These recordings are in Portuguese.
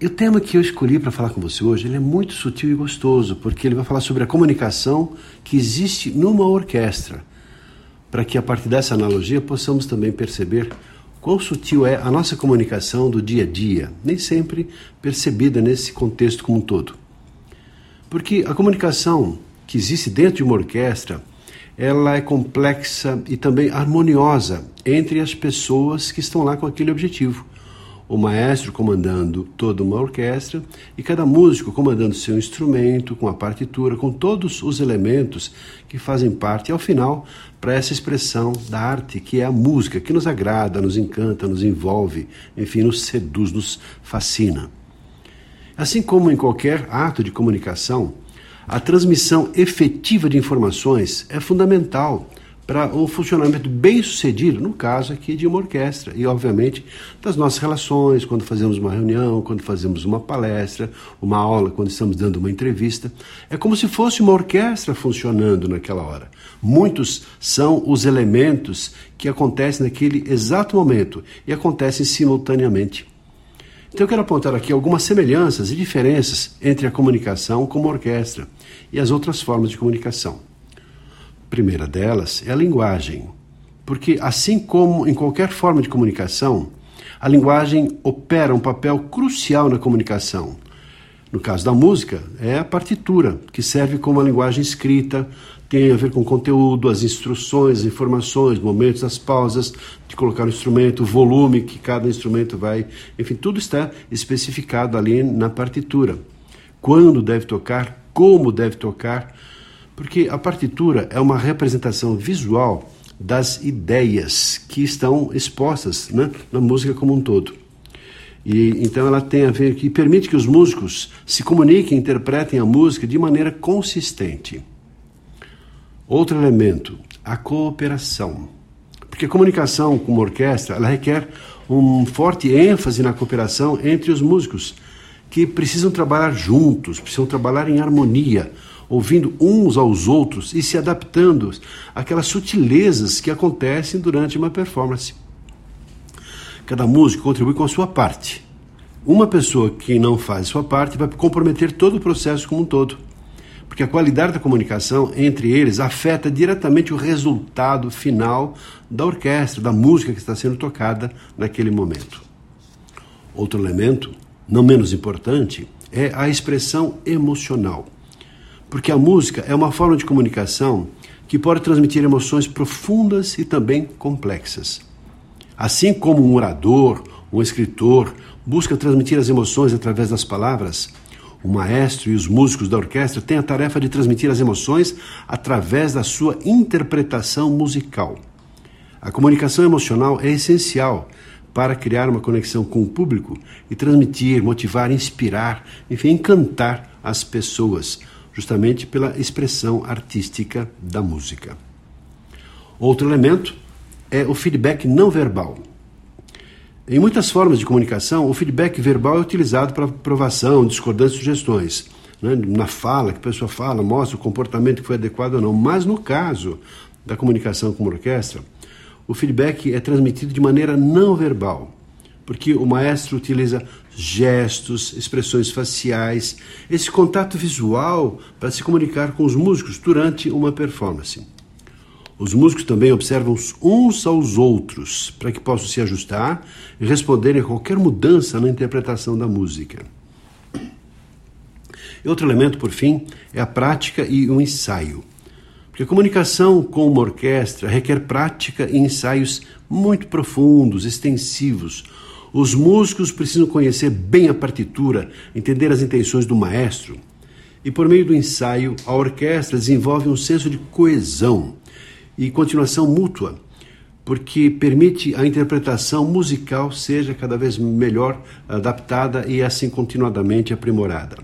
E o tema que eu escolhi para falar com você hoje ele é muito sutil e gostoso, porque ele vai falar sobre a comunicação que existe numa orquestra, para que a partir dessa analogia possamos também perceber quão sutil é a nossa comunicação do dia a dia, nem sempre percebida nesse contexto como um todo. Porque a comunicação que existe dentro de uma orquestra, ela é complexa e também harmoniosa entre as pessoas que estão lá com aquele objetivo o maestro comandando toda uma orquestra e cada músico comandando seu instrumento, com a partitura, com todos os elementos que fazem parte, ao final, para essa expressão da arte que é a música, que nos agrada, nos encanta, nos envolve, enfim, nos seduz, nos fascina. Assim como em qualquer ato de comunicação, a transmissão efetiva de informações é fundamental para um funcionamento bem sucedido, no caso aqui de uma orquestra, e obviamente das nossas relações, quando fazemos uma reunião, quando fazemos uma palestra, uma aula, quando estamos dando uma entrevista. É como se fosse uma orquestra funcionando naquela hora. Muitos são os elementos que acontecem naquele exato momento e acontecem simultaneamente. Então eu quero apontar aqui algumas semelhanças e diferenças entre a comunicação como orquestra e as outras formas de comunicação primeira delas é a linguagem. Porque, assim como em qualquer forma de comunicação, a linguagem opera um papel crucial na comunicação. No caso da música, é a partitura, que serve como a linguagem escrita, tem a ver com o conteúdo, as instruções, as informações, momentos, as pausas de colocar o instrumento, o volume que cada instrumento vai. Enfim, tudo está especificado ali na partitura. Quando deve tocar, como deve tocar, porque a partitura é uma representação visual das ideias que estão expostas né, na música como um todo. E então ela tem a ver que permite que os músicos se comuniquem, interpretem a música de maneira consistente. Outro elemento, a cooperação. Porque a comunicação com uma orquestra, ela requer um forte ênfase na cooperação entre os músicos, que precisam trabalhar juntos, precisam trabalhar em harmonia, ouvindo uns aos outros e se adaptando àquelas sutilezas que acontecem durante uma performance. Cada músico contribui com a sua parte. Uma pessoa que não faz sua parte vai comprometer todo o processo como um todo, porque a qualidade da comunicação entre eles afeta diretamente o resultado final da orquestra, da música que está sendo tocada naquele momento. Outro elemento, não menos importante, é a expressão emocional. Porque a música é uma forma de comunicação que pode transmitir emoções profundas e também complexas. Assim como um orador, um escritor busca transmitir as emoções através das palavras, o maestro e os músicos da orquestra têm a tarefa de transmitir as emoções através da sua interpretação musical. A comunicação emocional é essencial para criar uma conexão com o público e transmitir, motivar, inspirar, enfim, encantar as pessoas justamente pela expressão artística da música. Outro elemento é o feedback não verbal. Em muitas formas de comunicação, o feedback verbal é utilizado para aprovação, discordância e sugestões. Né? Na fala, que a pessoa fala, mostra o comportamento que foi adequado ou não. Mas no caso da comunicação com uma orquestra, o feedback é transmitido de maneira não verbal porque o maestro utiliza gestos, expressões faciais, esse contato visual para se comunicar com os músicos durante uma performance. Os músicos também observam uns aos outros para que possam se ajustar e responderem a qualquer mudança na interpretação da música. Outro elemento, por fim, é a prática e o ensaio. Porque a comunicação com uma orquestra requer prática e ensaios muito profundos, extensivos, os músicos precisam conhecer bem a partitura, entender as intenções do maestro. E por meio do ensaio, a orquestra desenvolve um senso de coesão e continuação mútua, porque permite a interpretação musical seja cada vez melhor adaptada e assim continuadamente aprimorada.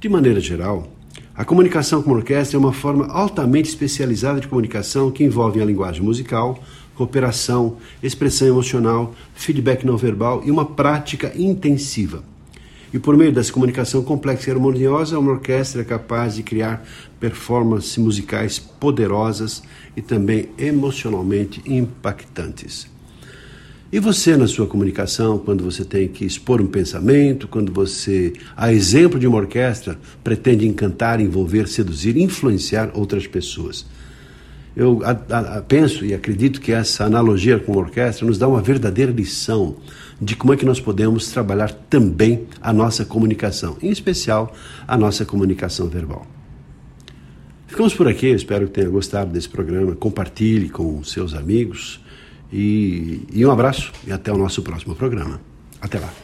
De maneira geral, a comunicação com orquestra é uma forma altamente especializada de comunicação que envolve a linguagem musical, cooperação, expressão emocional, feedback não verbal e uma prática intensiva. E por meio dessa comunicação complexa e harmoniosa, uma orquestra é capaz de criar performances musicais poderosas e também emocionalmente impactantes. E você, na sua comunicação, quando você tem que expor um pensamento, quando você, a exemplo de uma orquestra, pretende encantar, envolver, seduzir, influenciar outras pessoas? Eu a, a, penso e acredito que essa analogia com a orquestra nos dá uma verdadeira lição de como é que nós podemos trabalhar também a nossa comunicação, em especial a nossa comunicação verbal. Ficamos por aqui, espero que tenha gostado desse programa. Compartilhe com seus amigos e, e um abraço e até o nosso próximo programa. Até lá.